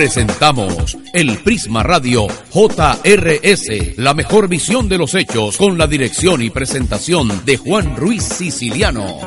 Presentamos el Prisma Radio JRS, la mejor visión de los hechos con la dirección y presentación de Juan Ruiz Siciliano.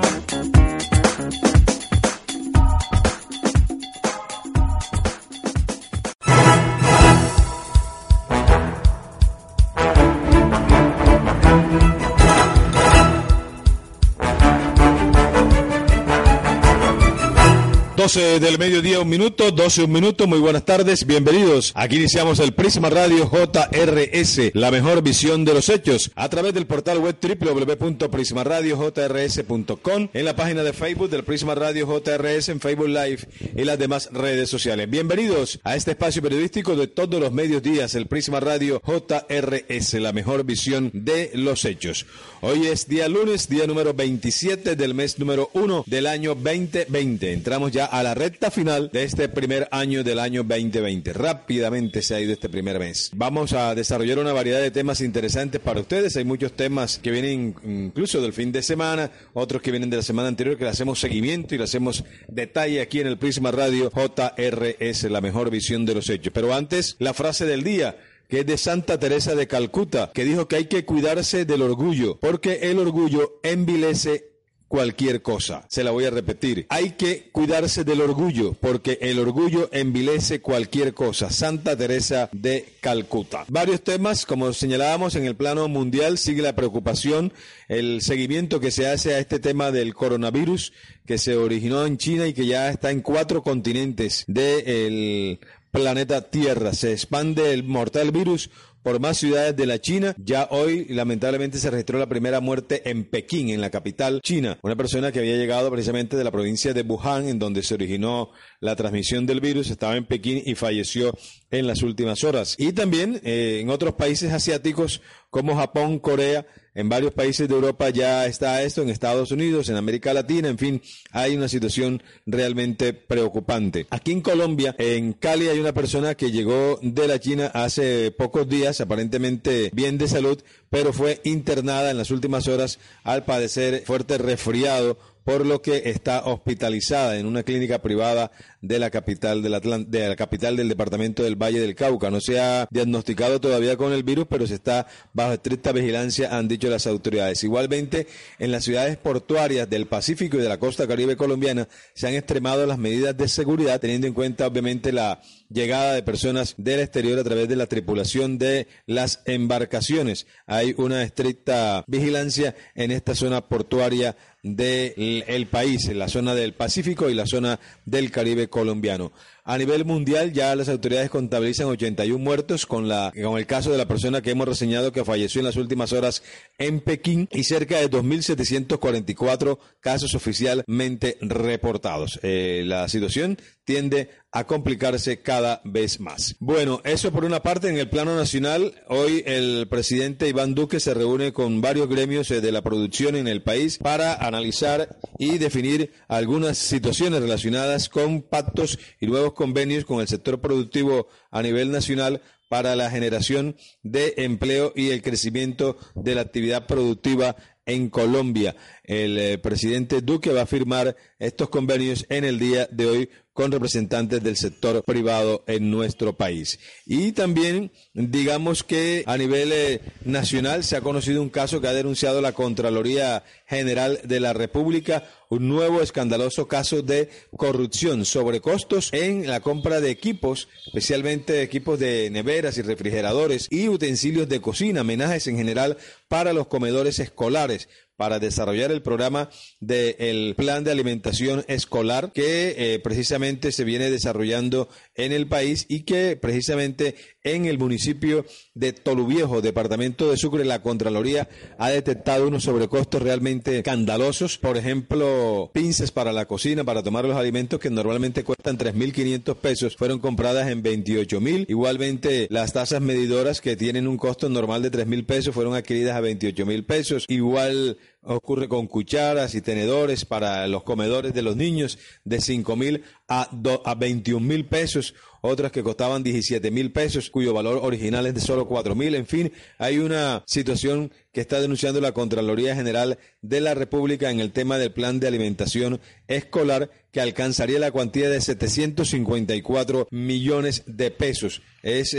12 del mediodía, un minuto, 12 un minuto, muy buenas tardes, bienvenidos. Aquí iniciamos el Prisma Radio JRS, la mejor visión de los hechos, a través del portal web www.prismaradiojrs.com, en la página de Facebook del Prisma Radio JRS, en Facebook Live y las demás redes sociales. Bienvenidos a este espacio periodístico de todos los medios días, el Prisma Radio JRS, la mejor visión de los hechos. Hoy es día lunes, día número 27 del mes número 1 del año 2020. Entramos ya a la recta final de este primer año del año 2020. Rápidamente se ha ido este primer mes. Vamos a desarrollar una variedad de temas interesantes para ustedes. Hay muchos temas que vienen incluso del fin de semana, otros que vienen de la semana anterior que le hacemos seguimiento y le hacemos detalle aquí en el Prisma Radio JRS, la mejor visión de los hechos. Pero antes, la frase del día que es de Santa Teresa de Calcuta, que dijo que hay que cuidarse del orgullo, porque el orgullo envilece cualquier cosa. Se la voy a repetir. Hay que cuidarse del orgullo, porque el orgullo envilece cualquier cosa. Santa Teresa de Calcuta. Varios temas, como señalábamos en el plano mundial, sigue la preocupación, el seguimiento que se hace a este tema del coronavirus que se originó en China y que ya está en cuatro continentes del planeta Tierra. Se expande el mortal virus por más ciudades de la China. Ya hoy, lamentablemente, se registró la primera muerte en Pekín, en la capital china. Una persona que había llegado precisamente de la provincia de Wuhan, en donde se originó la transmisión del virus, estaba en Pekín y falleció en las últimas horas. Y también eh, en otros países asiáticos como Japón, Corea, en varios países de Europa ya está esto, en Estados Unidos, en América Latina, en fin, hay una situación realmente preocupante. Aquí en Colombia, en Cali, hay una persona que llegó de la China hace pocos días, aparentemente bien de salud, pero fue internada en las últimas horas al padecer fuerte resfriado por lo que está hospitalizada en una clínica privada de la capital del de la capital del departamento del Valle del Cauca. No se ha diagnosticado todavía con el virus, pero se está bajo estricta vigilancia, han dicho las autoridades. Igualmente, en las ciudades portuarias del Pacífico y de la costa caribe colombiana se han extremado las medidas de seguridad, teniendo en cuenta obviamente la llegada de personas del exterior a través de la tripulación de las embarcaciones. Hay una estricta vigilancia en esta zona portuaria del país, en la zona del Pacífico y la zona del Caribe colombiano. A nivel mundial ya las autoridades contabilizan 81 muertos con, la, con el caso de la persona que hemos reseñado que falleció en las últimas horas en Pekín y cerca de 2.744 casos oficialmente reportados. Eh, la situación tiende a complicarse cada vez más. Bueno, eso por una parte en el plano nacional. Hoy el presidente Iván Duque se reúne con varios gremios eh, de la producción en el país para analizar y definir algunas situaciones relacionadas con pactos y nuevos convenios con el sector productivo a nivel nacional para la generación de empleo y el crecimiento de la actividad productiva en Colombia. El eh, presidente Duque va a firmar estos convenios en el día de hoy con representantes del sector privado en nuestro país. Y también digamos que a nivel eh, nacional se ha conocido un caso que ha denunciado la Contraloría General de la República, un nuevo escandaloso caso de corrupción sobre costos en la compra de equipos, especialmente equipos de neveras y refrigeradores y utensilios de cocina, amenajes en general para los comedores escolares para desarrollar el programa del plan de alimentación escolar que eh, precisamente se viene desarrollando en el país y que precisamente en el municipio de Toluviejo, departamento de Sucre, la Contraloría ha detectado unos sobrecostos realmente escandalosos. Por ejemplo, pinzas para la cocina, para tomar los alimentos que normalmente cuestan 3.500 pesos, fueron compradas en 28.000. Igualmente, las tasas medidoras que tienen un costo normal de 3.000 pesos fueron adquiridas a 28.000 pesos. Igual ocurre con cucharas y tenedores para los comedores de los niños de 5 mil a, a 21 mil pesos otras que costaban 17 mil pesos, cuyo valor original es de solo 4 mil. En fin, hay una situación que está denunciando la Contraloría General de la República en el tema del plan de alimentación escolar que alcanzaría la cuantía de 754 millones de pesos. Es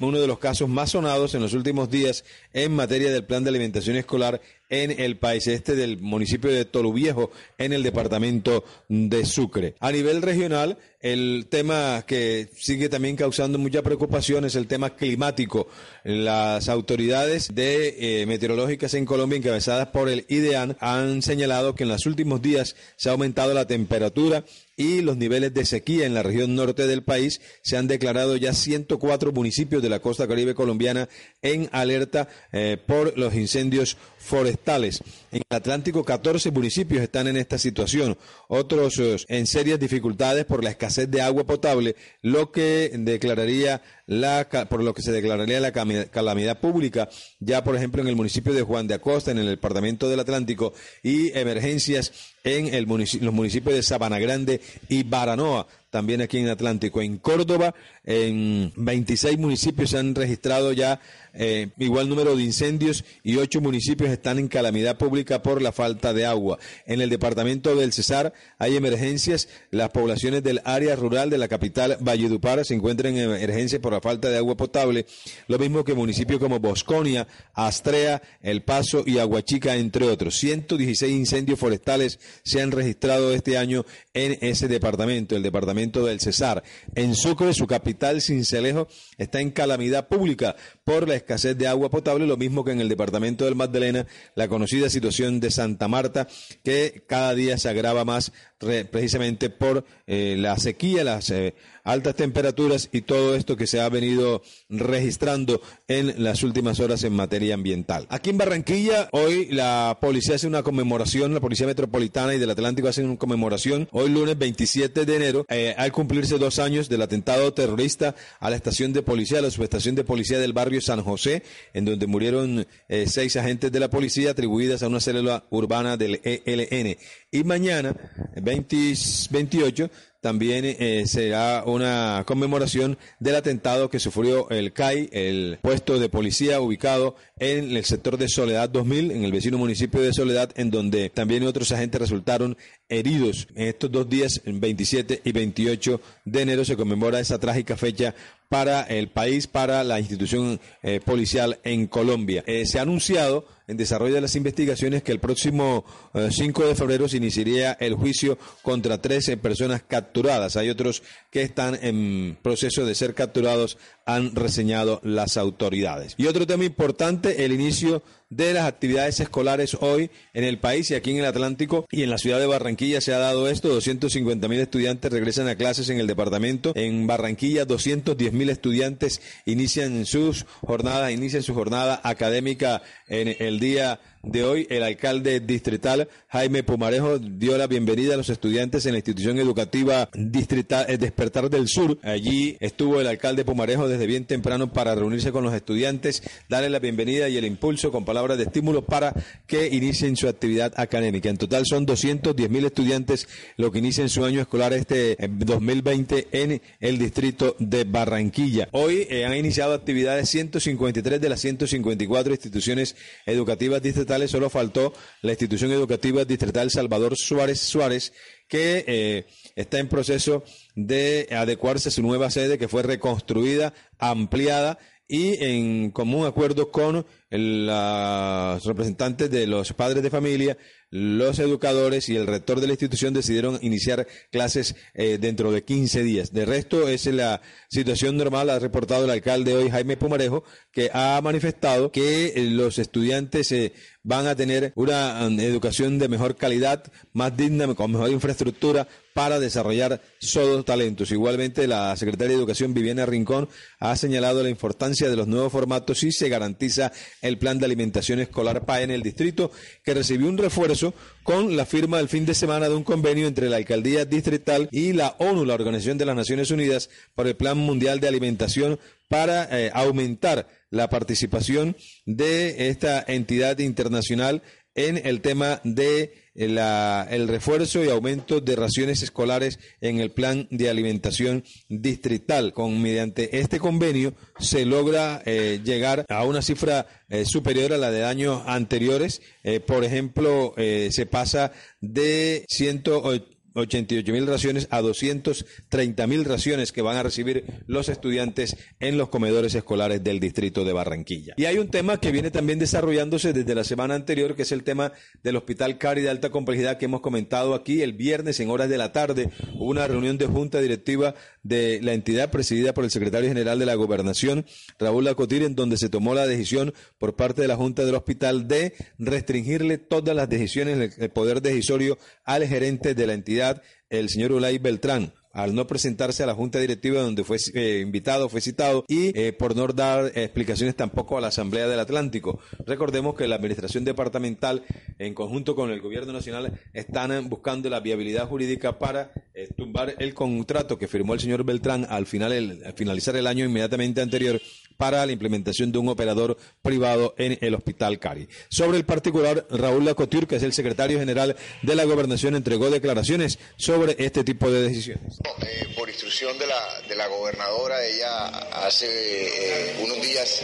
uno de los casos más sonados en los últimos días en materia del plan de alimentación escolar en el país este del municipio de Toluviejo en el departamento de Sucre. A nivel regional, el tema que sigue también causando mucha preocupación es el tema climático. Las autoridades de eh, meteorológicas en Colombia, encabezadas por el IDEAN, han señalado que en los últimos días se ha aumentado la temperatura y los niveles de sequía en la región norte del país. Se han declarado ya 104 municipios de la costa caribe colombiana en alerta eh, por los incendios forestales. En el Atlántico, 14 municipios están en esta situación, otros eh, en serias dificultades por la escasez de agua potable, lo que declararía la, por lo que se declararía la calamidad pública, ya por ejemplo en el municipio de Juan de Acosta, en el departamento del Atlántico, y emergencias en el los municipios de Sabana Grande y Baranoa también aquí en Atlántico. En Córdoba, en 26 municipios se han registrado ya eh, igual número de incendios y ocho municipios están en calamidad pública por la falta de agua. En el departamento del Cesar hay emergencias. Las poblaciones del área rural de la capital Valledupar se encuentran en emergencia por la falta de agua potable. Lo mismo que municipios como Bosconia, Astrea, El Paso y Aguachica, entre otros. 116 incendios forestales se han registrado este año en ese departamento, el departamento del Cesar. En Sucre, su capital, Cincelejo, está en calamidad pública por la escasez de agua potable, lo mismo que en el departamento del Magdalena, la conocida situación de Santa Marta, que cada día se agrava más precisamente por eh, la sequía, las eh, altas temperaturas y todo esto que se ha venido registrando en las últimas horas en materia ambiental. Aquí en Barranquilla, hoy la policía hace una conmemoración, la Policía Metropolitana y del Atlántico hacen una conmemoración, hoy lunes 27 de enero, eh, al cumplirse dos años del atentado terrorista a la estación de policía, a la subestación de policía del barrio San José, en donde murieron eh, seis agentes de la policía atribuidas a una célula urbana del ELN. Y mañana, 28, también eh, será una conmemoración del atentado que sufrió el CAI, el puesto de policía ubicado en el sector de Soledad 2000, en el vecino municipio de Soledad, en donde también otros agentes resultaron heridos. En estos dos días, el 27 y 28 de enero, se conmemora esa trágica fecha para el país, para la institución eh, policial en Colombia. Eh, se ha anunciado en desarrollo de las investigaciones que el próximo 5 eh, de febrero se iniciaría el juicio contra 13 personas capturadas. Hay otros que están en proceso de ser capturados, han reseñado las autoridades. Y otro tema importante, el inicio de las actividades escolares hoy en el país y aquí en el Atlántico y en la ciudad de Barranquilla se ha dado esto. 250 mil estudiantes regresan a clases en el departamento. En Barranquilla, 210 mil estudiantes inician sus jornadas, inician su jornada académica en el día de hoy, el alcalde distrital Jaime Pumarejo dio la bienvenida a los estudiantes en la institución educativa distrital eh, Despertar del Sur. Allí estuvo el alcalde Pumarejo desde bien temprano para reunirse con los estudiantes, darle la bienvenida y el impulso con palabras de estímulo para que inicien su actividad académica. En total son 210 mil estudiantes lo que inician su año escolar este 2020 eh, en el distrito de Barranquilla. Hoy eh, han iniciado actividades 153 de las 154 instituciones educativas distritales solo faltó la institución educativa distrital Salvador Suárez Suárez, que eh, está en proceso de adecuarse a su nueva sede, que fue reconstruida, ampliada y en común acuerdo con los representantes de los padres de familia, los educadores y el rector de la institución decidieron iniciar clases eh, dentro de 15 días. De resto, es la situación normal, ha reportado el alcalde hoy, Jaime Pumarejo, que ha manifestado que eh, los estudiantes eh, van a tener una um, educación de mejor calidad, más digna, con mejor infraestructura para desarrollar todos talentos. Igualmente, la secretaria de Educación, Viviana Rincón, ha señalado la importancia de los nuevos formatos y se garantiza el plan de alimentación escolar PAE en el distrito, que recibió un refuerzo con la firma el fin de semana de un convenio entre la alcaldía distrital y la ONU, la Organización de las Naciones Unidas, por el Plan Mundial de Alimentación para eh, aumentar la participación de esta entidad internacional en el tema de el refuerzo y aumento de raciones escolares en el plan de alimentación distrital. Con mediante este convenio se logra eh, llegar a una cifra eh, superior a la de años anteriores. Eh, por ejemplo, se pasa de 180 88 mil raciones a 230 mil raciones que van a recibir los estudiantes en los comedores escolares del distrito de Barranquilla. Y hay un tema que viene también desarrollándose desde la semana anterior, que es el tema del Hospital Cari de alta complejidad que hemos comentado aquí. El viernes en horas de la tarde hubo una reunión de junta directiva de la entidad presidida por el secretario general de la Gobernación, Raúl Lacotir, en donde se tomó la decisión por parte de la Junta del Hospital de restringirle todas las decisiones, el poder decisorio al gerente de la entidad el señor Ulay Beltrán al no presentarse a la junta directiva donde fue eh, invitado, fue citado y eh, por no dar explicaciones tampoco a la Asamblea del Atlántico. Recordemos que la Administración Departamental, en conjunto con el Gobierno Nacional, están buscando la viabilidad jurídica para eh, tumbar el contrato que firmó el señor Beltrán al, final, al finalizar el año inmediatamente anterior para la implementación de un operador privado en el Hospital Cari. Sobre el particular, Raúl Lacotur, que es el secretario general de la Gobernación, entregó declaraciones sobre este tipo de decisiones. Eh, por instrucción de la, de la gobernadora, ella hace eh, unos días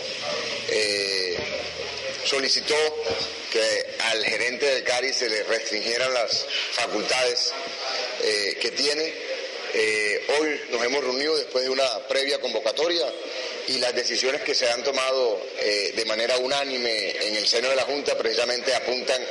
eh, solicitó que al gerente del CARI se le restringieran las facultades que tiene. Hoy nos hemos reunido después de una previa convocatoria y las decisiones que se han tomado eh, de manera unánime en el seno de la Junta precisamente apuntan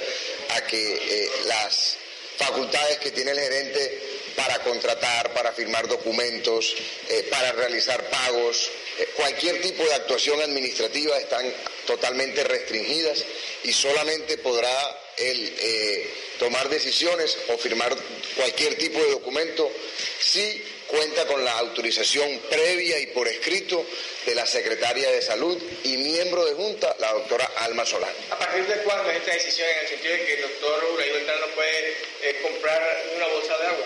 a que eh, las facultades que tiene el gerente para contratar, para firmar documentos, eh, para realizar pagos, cualquier tipo de actuación administrativa están totalmente restringidas y solamente podrá él tomar decisiones o firmar cualquier tipo de documento si cuenta con la autorización previa y por escrito de la secretaria de Salud y miembro de Junta, la doctora Alma Solán. ¿A partir de cuándo es esta decisión en el sentido de que el doctor Uraí no puede eh, comprar una bolsa de agua?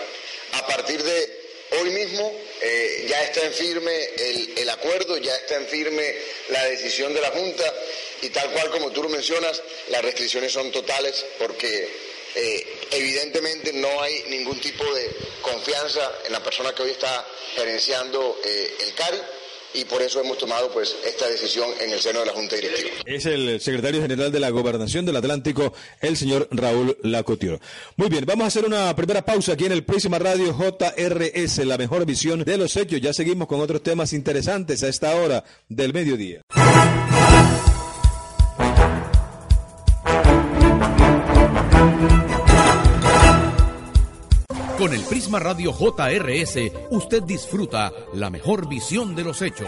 A partir de hoy mismo eh, ya está en firme el, acuerdo, ya está en firme la decisión de la Junta y tal cual como tú lo mencionas, las restricciones son totales porque eh, evidentemente no hay ningún tipo de confianza en la persona que hoy está gerenciando el CARI y por eso hemos tomado pues esta decisión en el seno de la Junta Directiva. Es el secretario general de la Gobernación del Atlántico, el señor Raúl Lacotiero. Muy bien, vamos a hacer una primera pausa aquí en el Próxima Radio JRS, la mejor visión de los hechos. Ya seguimos con otros temas interesantes a esta hora del mediodía. Con el Prisma Radio JRS, usted disfruta la mejor visión de los hechos.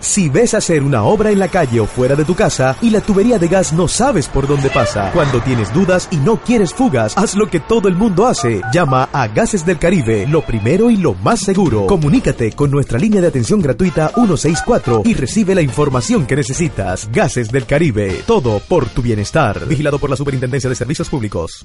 Si ves hacer una obra en la calle o fuera de tu casa y la tubería de gas no sabes por dónde pasa, cuando tienes dudas y no quieres fugas, haz lo que todo el mundo hace. Llama a Gases del Caribe, lo primero y lo más seguro. Comunícate con nuestra línea de atención gratuita 164 y recibe la información que necesitas. Gases del Caribe, todo por tu bienestar. Vigilado por la Superintendencia de Servicios Públicos.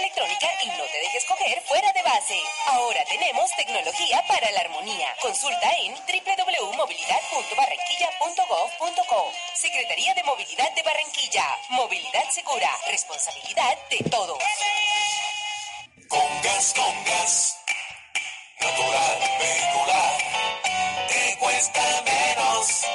Ahora tenemos tecnología para la armonía. Consulta en www.movilidad.barranquilla.gov.co. Secretaría de Movilidad de Barranquilla. Movilidad segura. Responsabilidad de todos. Con gas. Natural, vehicular. Te cuesta menos.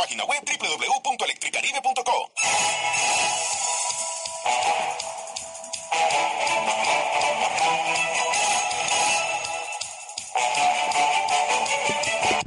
Página web www.electricaribe.com.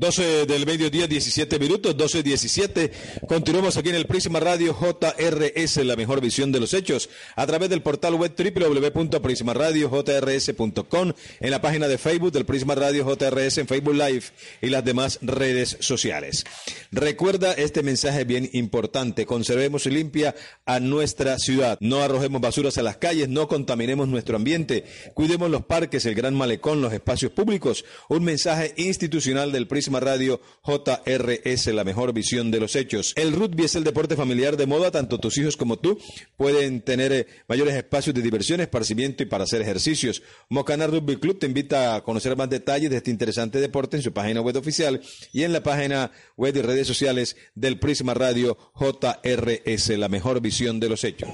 12 del mediodía, 17 minutos, 12, 17. Continuamos aquí en el Prisma Radio JRS, la mejor visión de los hechos, a través del portal web www.prismaradiojrs.com, en la página de Facebook del Prisma Radio JRS, en Facebook Live y las demás redes sociales. Recuerda este mensaje bien importante, conservemos limpia a nuestra ciudad, no arrojemos basuras a las calles, no contaminemos nuestro ambiente, cuidemos los parques, el gran malecón, los espacios públicos, un mensaje institucional del Prisma Radio JRS, la mejor visión de los hechos. El rugby es el deporte familiar de moda, tanto tus hijos como tú pueden tener eh, mayores espacios de diversión, esparcimiento y para hacer ejercicios. Mocana Rugby Club te invita a conocer más detalles de este interesante deporte en su página web oficial y en la página web y redes sociales del Prisma Radio JRS, la mejor visión de los hechos.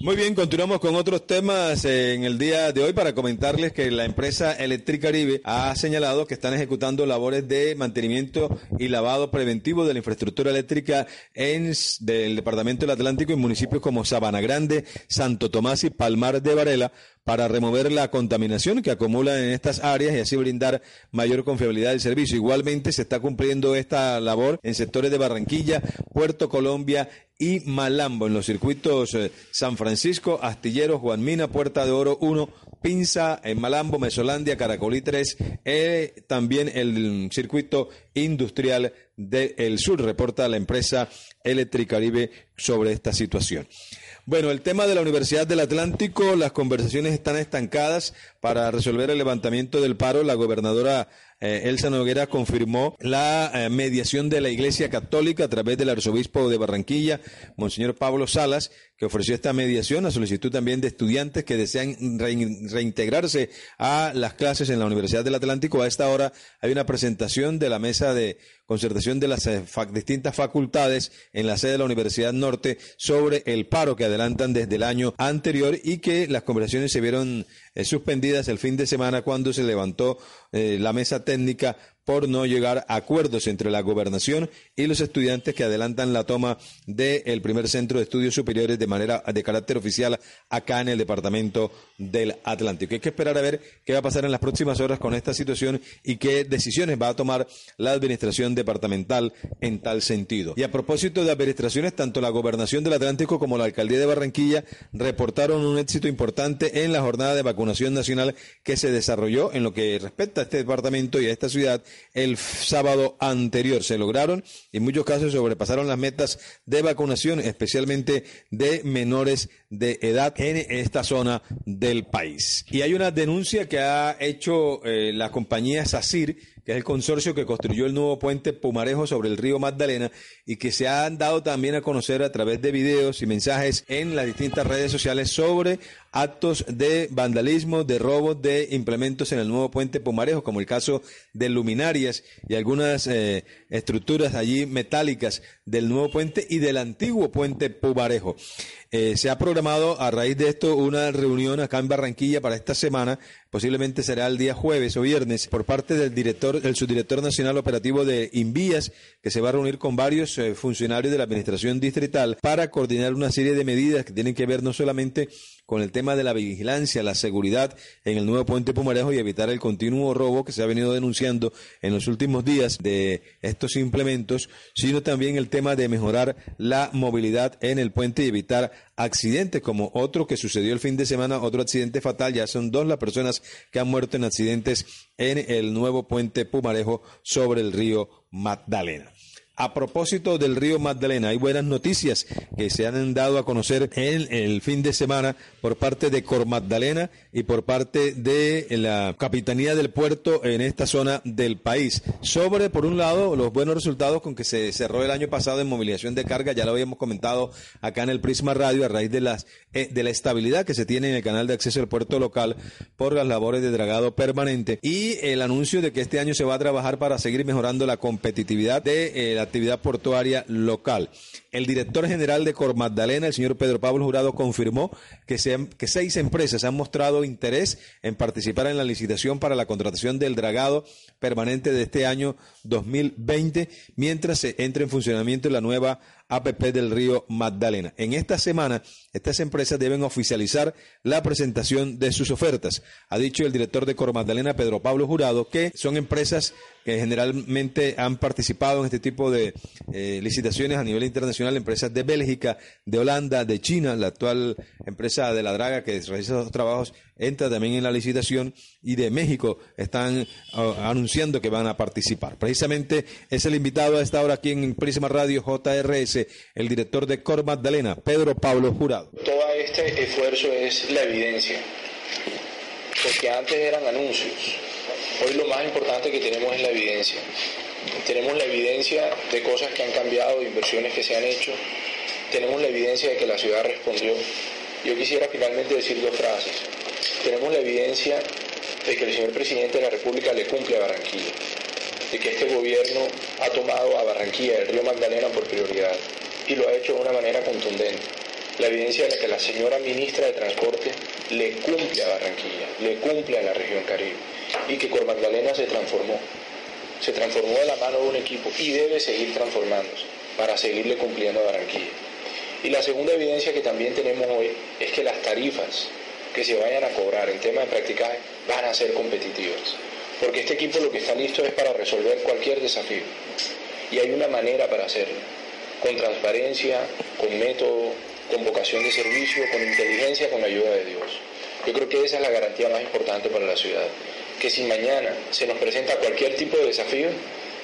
Muy bien, continuamos con otros temas en el día de hoy para comentarles que la empresa Electricaribe ha señalado que están ejecutando labores de mantenimiento y lavado preventivo de la infraestructura eléctrica en del Departamento del Atlántico en municipios como Sabana Grande, Santo Tomás y Palmar de Varela para remover la contaminación que acumula en estas áreas y así brindar mayor confiabilidad del servicio. Igualmente se está cumpliendo esta labor en sectores de Barranquilla, Puerto Colombia y Malambo, en los circuitos eh, San Francisco, Astillero, Juan Mina, Puerta de Oro 1, Pinza, en Malambo, Mesolandia, Caracolí 3, eh, también el circuito industrial del sur, reporta la empresa Electricaribe sobre esta situación. Bueno, el tema de la Universidad del Atlántico, las conversaciones están estancadas para resolver el levantamiento del paro. La gobernadora eh, Elsa Noguera confirmó la eh, mediación de la Iglesia Católica a través del arzobispo de Barranquilla, Monseñor Pablo Salas, que ofreció esta mediación a solicitud también de estudiantes que desean rein- reintegrarse a las clases en la Universidad del Atlántico. A esta hora hay una presentación de la mesa de concertación de las eh, distintas facultades en la sede de la Universidad Norte sobre el paro que adelantan desde el año anterior y que las conversaciones se vieron eh, suspendidas el fin de semana cuando se levantó eh, la mesa técnica por no llegar a acuerdos entre la gobernación y los estudiantes que adelantan la toma del primer centro de estudios superiores de manera de carácter oficial acá en el departamento del Atlántico. Hay que esperar a ver qué va a pasar en las próximas horas con esta situación y qué decisiones va a tomar la administración departamental en tal sentido. Y a propósito de administraciones, tanto la gobernación del Atlántico como la alcaldía de Barranquilla reportaron un éxito importante en la jornada de vacunación nacional que se desarrolló en lo que respecta a este departamento y a esta ciudad el sábado anterior. Se lograron y en muchos casos sobrepasaron las metas de vacunación, especialmente de menores de edad en esta zona del país. Y hay una denuncia que ha hecho eh, la compañía SACIR, que es el consorcio que construyó el nuevo puente Pumarejo sobre el río Magdalena y que se han dado también a conocer a través de videos y mensajes en las distintas redes sociales sobre actos de vandalismo, de robos de implementos en el nuevo puente Pumarejo, como el caso de luminarias y algunas eh, estructuras allí metálicas del nuevo puente y del antiguo puente Pumarejo. Eh, se ha programado a raíz de esto una reunión acá en Barranquilla para esta semana, posiblemente será el día jueves o viernes, por parte del director, el subdirector nacional operativo de Invías, que se va a reunir con varios eh, funcionarios de la administración distrital para coordinar una serie de medidas que tienen que ver no solamente con el tema de la vigilancia, la seguridad en el nuevo puente Pumarejo y evitar el continuo robo que se ha venido denunciando en los últimos días de estos implementos, sino también el tema de mejorar la movilidad en el puente y evitar accidentes como otro que sucedió el fin de semana, otro accidente fatal, ya son dos las personas que han muerto en accidentes en el nuevo puente Pumarejo sobre el río Magdalena. A propósito del río Magdalena, hay buenas noticias que se han dado a conocer en el fin de semana por parte de Cor Magdalena y por parte de la Capitanía del Puerto en esta zona del país. Sobre, por un lado, los buenos resultados con que se cerró el año pasado en movilización de carga, ya lo habíamos comentado acá en el Prisma Radio a raíz de, las, eh, la estabilidad que se tiene en el canal de acceso al puerto local por las labores de dragado permanente y el anuncio de que este año se va a trabajar para seguir mejorando la competitividad de eh, la actividad portuaria local. El director general de Cor Magdalena, el señor Pedro Pablo Jurado, confirmó que, se, que seis empresas han mostrado interés en participar en la licitación para la contratación del dragado permanente de este año 2020, mientras se entre en funcionamiento la nueva APP del río Magdalena. En esta semana, estas empresas deben oficializar la presentación de sus ofertas. Ha dicho el director de Cor Magdalena, Pedro Pablo Jurado, que son empresas que generalmente han participado en este tipo de eh, licitaciones a nivel internacional, empresas de Bélgica, de Holanda, de China, la actual empresa de la Draga que realiza esos trabajos entra también en la licitación y de México están uh, anunciando que van a participar. Precisamente es el invitado a esta hora aquí en Prisma Radio JRS, el director de Cor Magdalena, Pedro Pablo Jurado. Todo este esfuerzo es la evidencia, porque antes eran anuncios. Hoy lo más importante que tenemos es la evidencia. Tenemos la evidencia de cosas que han cambiado, de inversiones que se han hecho. Tenemos la evidencia de que la ciudad respondió. Yo quisiera finalmente decir dos frases. Tenemos la evidencia de que el señor presidente de la República le cumple a Barranquilla, de que este gobierno ha tomado a Barranquilla, el río Magdalena, por prioridad y lo ha hecho de una manera contundente. La evidencia de que la señora ministra de Transporte le cumple a Barranquilla, le cumple a la región Caribe y que Cor Magdalena se transformó. Se transformó de la mano de un equipo y debe seguir transformándose para seguirle cumpliendo a Barranquilla. Y la segunda evidencia que también tenemos hoy es que las tarifas que se vayan a cobrar en tema de practicaje van a ser competitivas. Porque este equipo lo que está listo es para resolver cualquier desafío. Y hay una manera para hacerlo. Con transparencia, con método, con vocación de servicio, con inteligencia, con la ayuda de Dios. Yo creo que esa es la garantía más importante para la ciudad. Que si mañana se nos presenta cualquier tipo de desafío,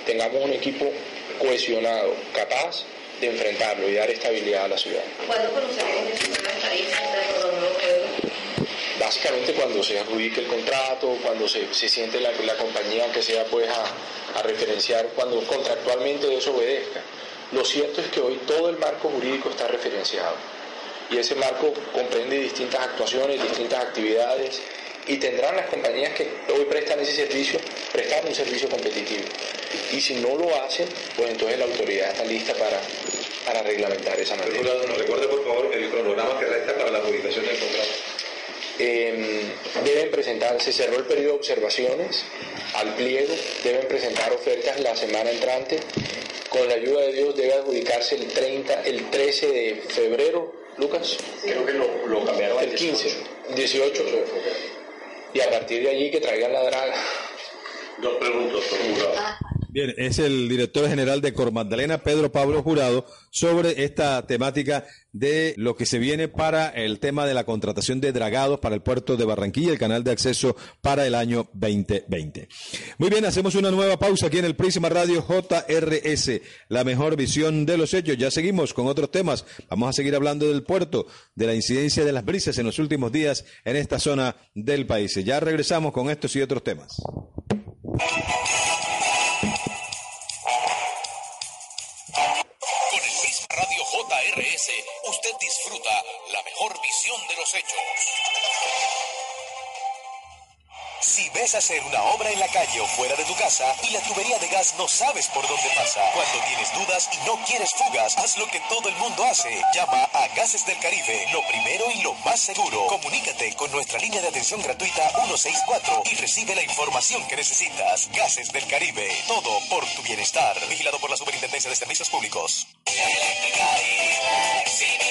tengamos un equipo cohesionado, capaz de enfrentarlo y dar estabilidad a la ciudad. ¿Cuándo conoceremos? Básicamente cuando se adjudique el contrato, cuando se, se siente la, la compañía que sea pues a, a referenciar, cuando contractualmente eso obedezca. Lo cierto es que hoy todo el marco jurídico está referenciado y ese marco comprende distintas actuaciones, distintas actividades y tendrán las compañías que hoy prestan ese servicio prestar un servicio competitivo. Y si no lo hacen, pues entonces la autoridad está lista para, para reglamentar esa materia. ¿Nos recuerde, por favor, el cronograma que resta para la adjudicación del contrato? Eh, deben presentar, se cerró el periodo de observaciones al pliego, deben presentar ofertas la semana entrante. Con la ayuda de Dios debe adjudicarse el 30, el 13 de febrero, Lucas. Creo que lo, lo cambiaron El 15, 18. Y a partir de allí que traigan la draga. Dos preguntas, doctor Jurado. Bien, es el director general de Cor Magdalena, Pedro Pablo Jurado, sobre esta temática de lo que se viene para el tema de la contratación de dragados para el puerto de Barranquilla, el canal de acceso para el año 2020. Muy bien, hacemos una nueva pausa aquí en el Prisma Radio JRS, la mejor visión de los hechos. Ya seguimos con otros temas. Vamos a seguir hablando del puerto, de la incidencia de las brisas en los últimos días en esta zona del país. Ya regresamos con estos y otros temas. Hechos. Si ves hacer una obra en la calle o fuera de tu casa y la tubería de gas no sabes por dónde pasa, cuando tienes dudas y no quieres fugas, haz lo que todo el mundo hace. Llama a Gases del Caribe, lo primero y lo más seguro. Comunícate con nuestra línea de atención gratuita 164 y recibe la información que necesitas. Gases del Caribe, todo por tu bienestar. Vigilado por la Superintendencia de Servicios Públicos. Sin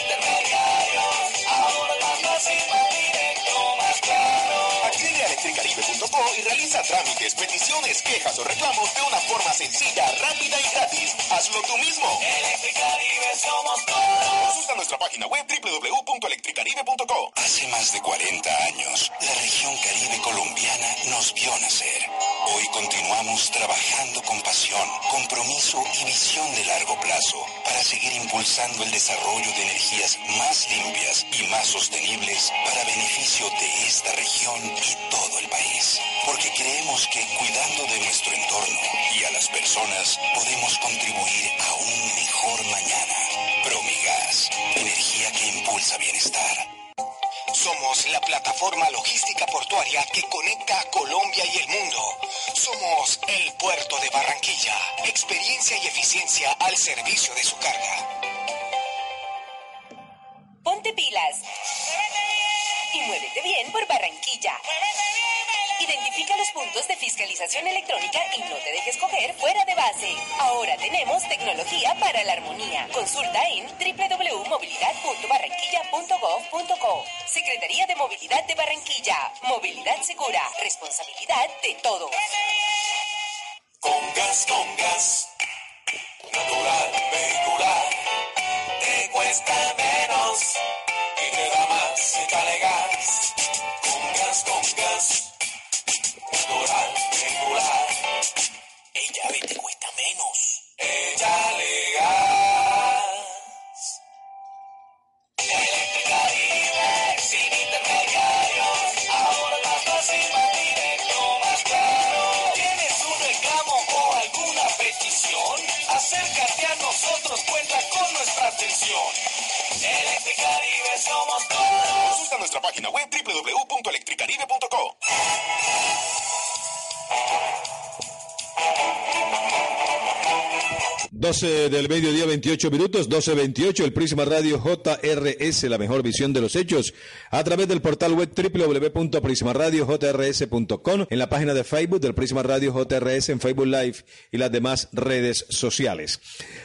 y realiza trámites, peticiones, quejas o reclamos de una forma sencilla, rápida y gratis. Hazlo tú mismo. Electricaribe somos todos. Consulta nuestra página web www.electricaribe.co. Hace más de 40 años, la región caribe colombiana nos vio nacer. Hoy continuamos trabajando con pasión, compromiso y visión de largo plazo para seguir impulsando el desarrollo de energías más limpias y más sostenibles para beneficio de esta región y todo el país. Porque creemos que cuidando de nuestro entorno y a las personas podemos contribuir a un mejor mañana. Promigas, energía que impulsa bienestar. Somos la plataforma logística portuaria que conecta a Colombia y el mundo. Somos el puerto de Barranquilla. Experiencia y eficiencia al servicio de su carga. Ponte pilas. Y muévete bien por Barranquilla. Identifica los puntos de fiscalización electrónica y no te dejes coger fuera de base. Ahora tenemos tecnología para la armonía. Consulta en www.movilidad.barranquilla.gov.co. Secretaría de Movilidad de Barranquilla. Movilidad segura. Responsabilidad de todo. Con gas, con gas. Del mediodía, 28 minutos, 12.28, el Prisma Radio JRS, la mejor visión de los hechos, a través del portal web www.prismaradiojrs.com, en la página de Facebook del Prisma Radio JRS, en Facebook Live y las demás redes sociales.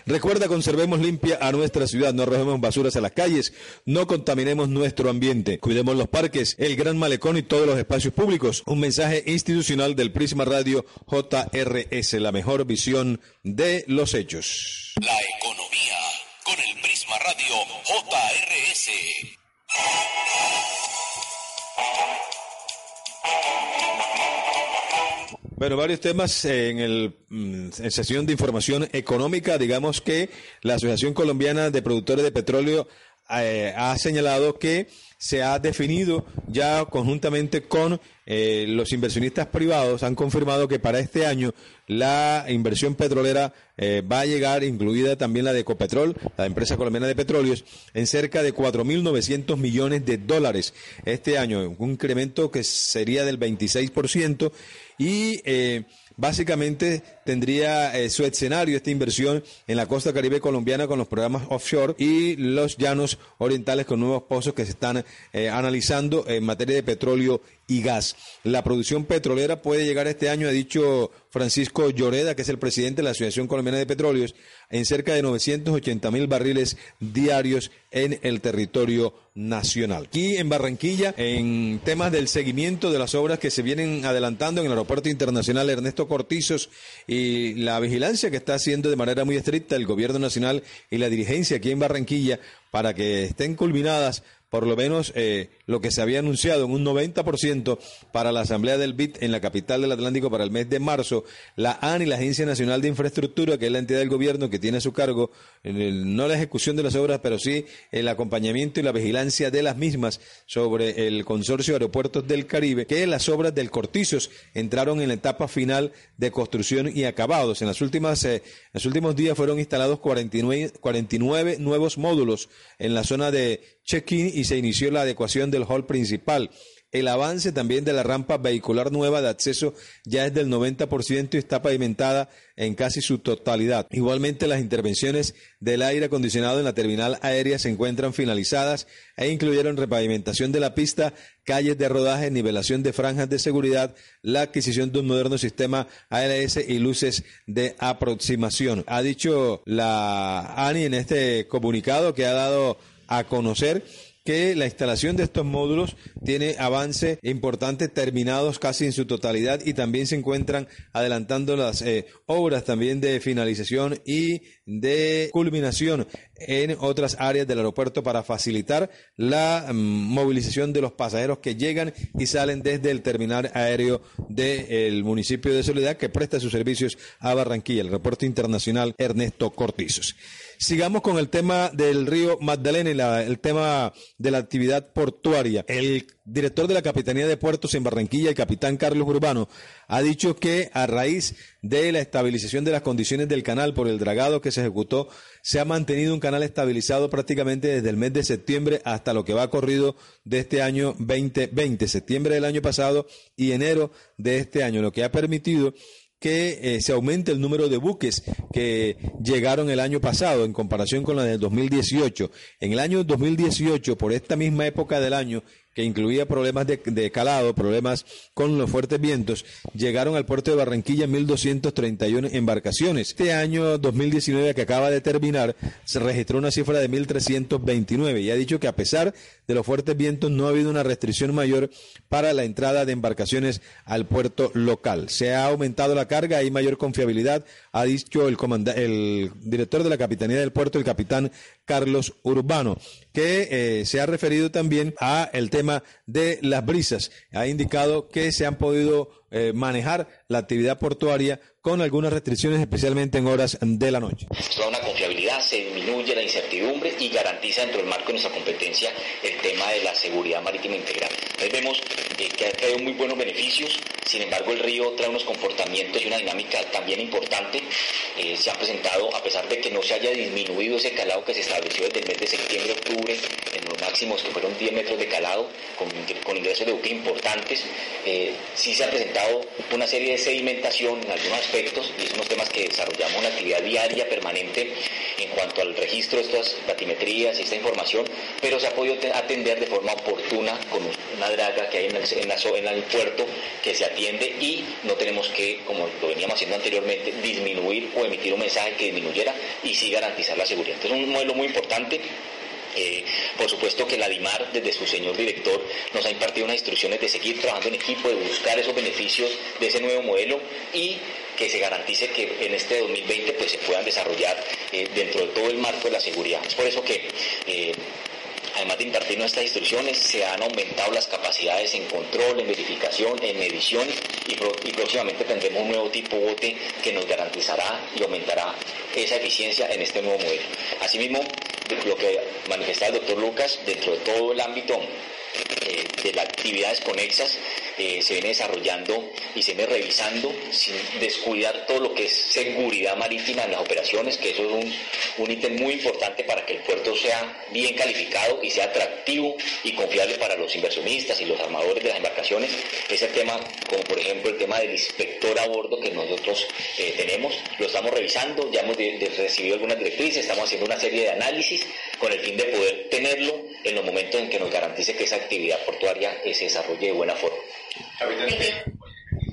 Recuerda, conservemos limpia a nuestra ciudad, no arrojemos basuras a las calles, no contaminemos nuestro ambiente, cuidemos los parques, el gran malecón y todos los espacios públicos. Un mensaje institucional del Prisma Radio JRS, la mejor visión de los hechos. La economía con el Prisma Radio JRS. Bueno, varios temas en el mm, sesión de información económica. Digamos que la Asociación Colombiana de Productores de Petróleo eh, ha señalado que se ha definido ya conjuntamente con eh, los inversionistas privados, han confirmado que para este año la inversión petrolera eh, va a llegar, incluida también la de Ecopetrol, la empresa colombiana de petróleos, en cerca de 4.900 millones de dólares. Este año, un incremento que sería del 26% y eh, básicamente tendría eh, su escenario esta inversión en la costa caribe colombiana con los programas offshore y los llanos orientales con nuevos pozos que se están eh, analizando en materia de petróleo y gas. La producción petrolera puede llegar este año, ha dicho Francisco Lloreda, que es el presidente de la Asociación Colombiana de Petróleos, en cerca de 980 mil barriles diarios en el territorio nacional. Aquí en Barranquilla, en temas del seguimiento de las obras que se vienen adelantando en el Aeropuerto Internacional Ernesto Cortizos y la vigilancia que está haciendo de manera muy estricta el Gobierno Nacional y la dirigencia aquí en Barranquilla para que estén culminadas por lo menos eh, lo que se había anunciado en un 90% para la Asamblea del BID en la capital del Atlántico para el mes de marzo, la AN y la Agencia Nacional de Infraestructura, que es la entidad del gobierno que tiene a su cargo no la ejecución de las obras, pero sí el acompañamiento y la vigilancia de las mismas sobre el consorcio de aeropuertos del Caribe, que las obras del Cortizos entraron en la etapa final de construcción y acabados. En las últimas, eh, en los últimos días fueron instalados 49, 49 nuevos módulos en la zona de check-in y se inició la adecuación del hall principal. El avance también de la rampa vehicular nueva de acceso ya es del 90% y está pavimentada en casi su totalidad. Igualmente las intervenciones del aire acondicionado en la terminal aérea se encuentran finalizadas e incluyeron repavimentación de la pista, calles de rodaje, nivelación de franjas de seguridad, la adquisición de un moderno sistema ALS y luces de aproximación. Ha dicho la ANI en este comunicado que ha dado a conocer que la instalación de estos módulos tiene avance importante, terminados casi en su totalidad y también se encuentran adelantando las eh, obras también de finalización y de culminación en otras áreas del aeropuerto para facilitar la mm, movilización de los pasajeros que llegan y salen desde el terminal aéreo del municipio de Soledad que presta sus servicios a Barranquilla, el aeropuerto internacional Ernesto Cortizos. Sigamos con el tema del río Magdalena y la- el tema de la actividad portuaria. El director de la Capitanía de Puertos en Barranquilla, el capitán Carlos Urbano, ha dicho que a raíz de la estabilización de las condiciones del canal por el dragado que se ejecutó, se ha mantenido un canal estabilizado prácticamente desde el mes de septiembre hasta lo que va corrido de este año 2020, septiembre del año pasado y enero de este año, lo que ha permitido que eh, se aumente el número de buques que llegaron el año pasado en comparación con la del 2018. En el año 2018, por esta misma época del año, que incluía problemas de, calado, problemas con los fuertes vientos, llegaron al puerto de Barranquilla 1.231 embarcaciones. Este año 2019 que acaba de terminar, se registró una cifra de 1.329 y ha dicho que a pesar de los fuertes vientos no ha habido una restricción mayor para la entrada de embarcaciones al puerto local. Se ha aumentado la carga, hay mayor confiabilidad, ha dicho el, el director de la Capitanía del Puerto, el capitán Carlos Urbano, que eh, se ha referido también a el tema de las brisas. Ha indicado que se han podido eh, manejar la actividad portuaria con algunas restricciones, especialmente en horas de la noche. Esto da una confiabilidad, se disminuye la incertidumbre y garantiza dentro del marco de nuestra competencia el tema de la seguridad marítima integral. Entonces vemos eh, que ha traído muy buenos beneficios, sin embargo el río trae unos comportamientos y una dinámica también importante. Eh, se ha presentado, a pesar de que no se haya disminuido ese calado que se estableció desde el mes de septiembre, octubre, en los máximos que fueron 10 metros de calado, con, ingresos de buque importantes, sí se ha presentado una serie de sedimentación en algunos aspectos y son los temas que desarrollamos una actividad diaria permanente en cuanto al registro de estas batimetrías y esta información, pero se ha podido atender de forma oportuna con una draga que hay en el, en, el puerto que se atiende y no tenemos que, como lo veníamos haciendo anteriormente, disminuir o emitir un mensaje que disminuyera y sí garantizar la seguridad. Entonces es un modelo muy importante eh, por supuesto que la DIMAR, desde su señor director, nos ha impartido unas instrucciones de seguir trabajando en equipo, de buscar esos beneficios de ese nuevo modelo y que se garantice que en este 2020 pues, se puedan desarrollar eh, dentro de todo el marco de la seguridad. Es por eso que eh, además de impartir nuestras instrucciones, se han aumentado las capacidades en control, en verificación, en medición y, próximamente tendremos un nuevo tipo bote que nos garantizará y aumentará esa eficiencia en este nuevo modelo. Asimismo, lo que manifestaba el doctor Lucas, dentro de todo el ámbito eh, de las actividades conexas eh, se viene desarrollando y se viene revisando sin descuidar todo lo que es seguridad marítima en las operaciones, que eso es un, un ítem muy importante para que el puerto sea bien calificado y sea atractivo y confiable para los inversionistas y los armadores de las embarcaciones. Ese tema, como por ejemplo el tema del inspector a bordo que nosotros eh, tenemos, lo estamos revisando, ya hemos recibido algunas directrices, estamos haciendo una serie de análisis con el fin de poder tenerlo en los momentos en que nos garantice que esa actividad portuaria se desarrolle de buena forma.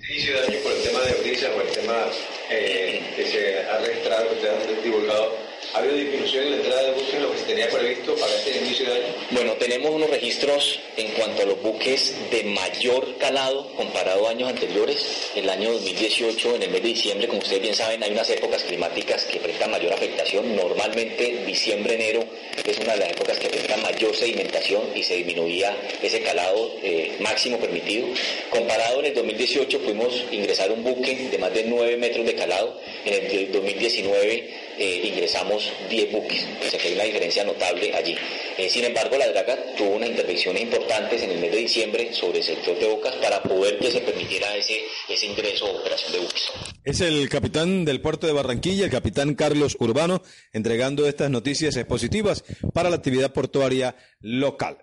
inicio de año por el tema de brisas o el tema eh, que se ha registrado, que se ha divulgado ¿Ha habido disminución en la entrada de buques en lo que se tenía previsto para este inicio de año? Bueno, tenemos unos registros en cuanto a los buques de mayor calado comparado a años anteriores. El año 2018, en el mes de diciembre, como ustedes bien saben, hay unas épocas climáticas que presentan mayor afectación. Normalmente diciembre, enero es una de las épocas que presentan mayor sedimentación y se disminuía ese calado eh, máximo permitido. Comparado en el 2018 pudimos ingresar un buque de más de 9 metros de calado. En el 2019 eh, ingresamos 10 buques, o sea que hay una diferencia notable allí. Eh, sin embargo, la Draga tuvo unas intervenciones importantes en el mes de diciembre sobre el sector de Bocas para poder que se permitiera ese, ese ingreso o operación de buques. Es el capitán del puerto de Barranquilla, el capitán Carlos Urbano, entregando estas noticias positivas para la actividad portuaria local.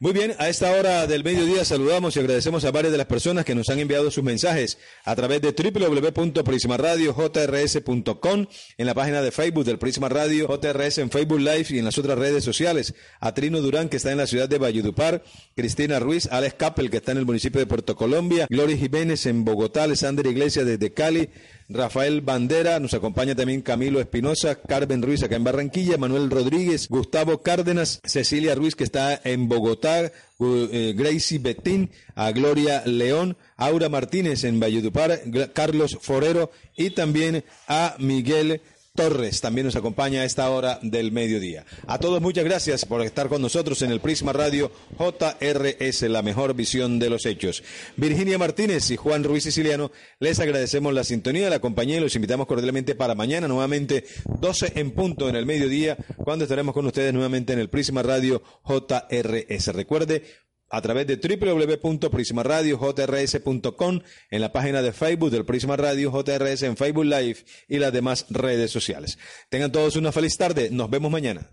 Muy bien, a esta hora del mediodía saludamos y agradecemos a varias de las personas que nos han enviado sus mensajes a través de www.prismaradiojrs.com en la página de Facebook del Prisma Radio JRS en Facebook Live y en las otras redes sociales. A Trino Durán, que está en la ciudad de Valledupar, Cristina Ruiz, Alex Capel, que está en el municipio de Puerto Colombia, Gloria Jiménez en Bogotá, Alexander Iglesias desde Cali, Rafael Bandera, nos acompaña también Camilo Espinosa, Carmen Ruiz acá en Barranquilla, Manuel Rodríguez, Gustavo Cárdenas, Cecilia Ruiz que está en Bogotá, eh, Gracie Betín, a Gloria León, Aura Martínez en Valledupar, Carlos Forero y también a Miguel Torres también nos acompaña a esta hora del mediodía. A todos muchas gracias por estar con nosotros en el Prisma Radio JRS, la mejor visión de los hechos. Virginia Martínez y Juan Ruiz Siciliano, les agradecemos la sintonía, la compañía y los invitamos cordialmente para mañana, nuevamente 12 en punto en el mediodía, cuando estaremos con ustedes nuevamente en el Prisma Radio JRS. Recuerde, a través de www.prismaradiojrs.com en la página de Facebook del Prisma Radio JRS en Facebook Live y las demás redes sociales. Tengan todos una feliz tarde. Nos vemos mañana.